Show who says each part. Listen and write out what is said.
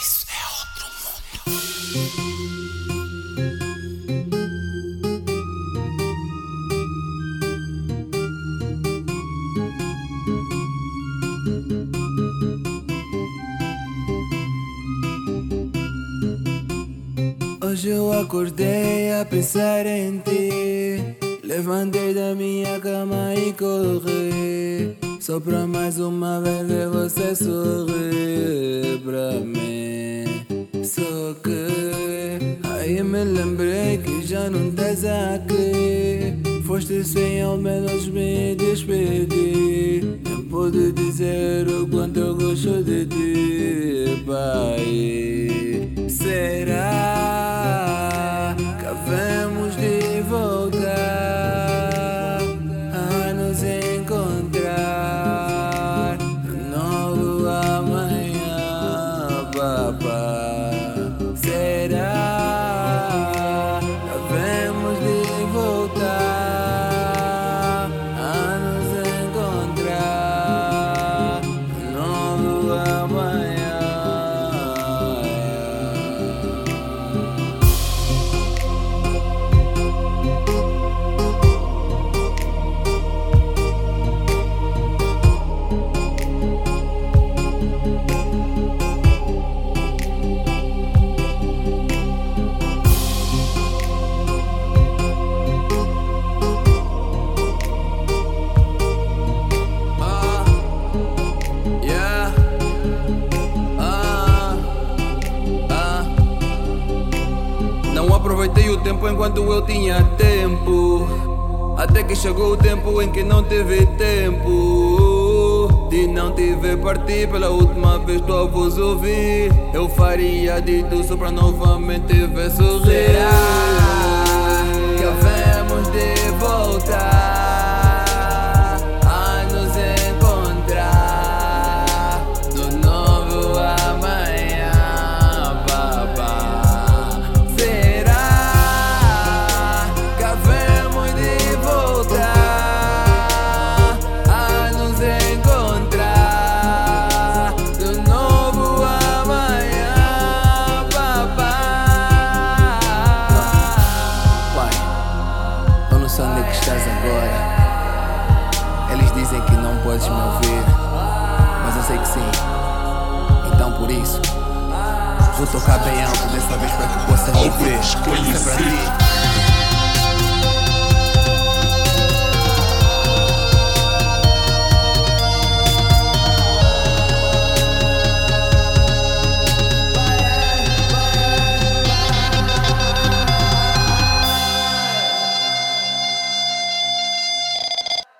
Speaker 1: Isso é outro mundo.
Speaker 2: Hoje eu acordei a pensar em ti. Levantei da minha cama e corri. Só pra mais uma vez ver você sorrir pra mim. Só que aí me lembrei que já não estás aqui. Foste sem ao menos me despedir. Nem pude dizer o quanto eu gosto de ti, pai. Aproveitei o tempo enquanto eu tinha tempo. Até que chegou o tempo em que não teve tempo. De não te ver partir pela última vez tua voz ouvir. Eu faria de tudo só pra novamente ver sorrir. Será podes me ouvir, mas eu sei que sim. Então por isso, vou tocar bem alto dessa vez para que possas me ver. Isso é pra ti.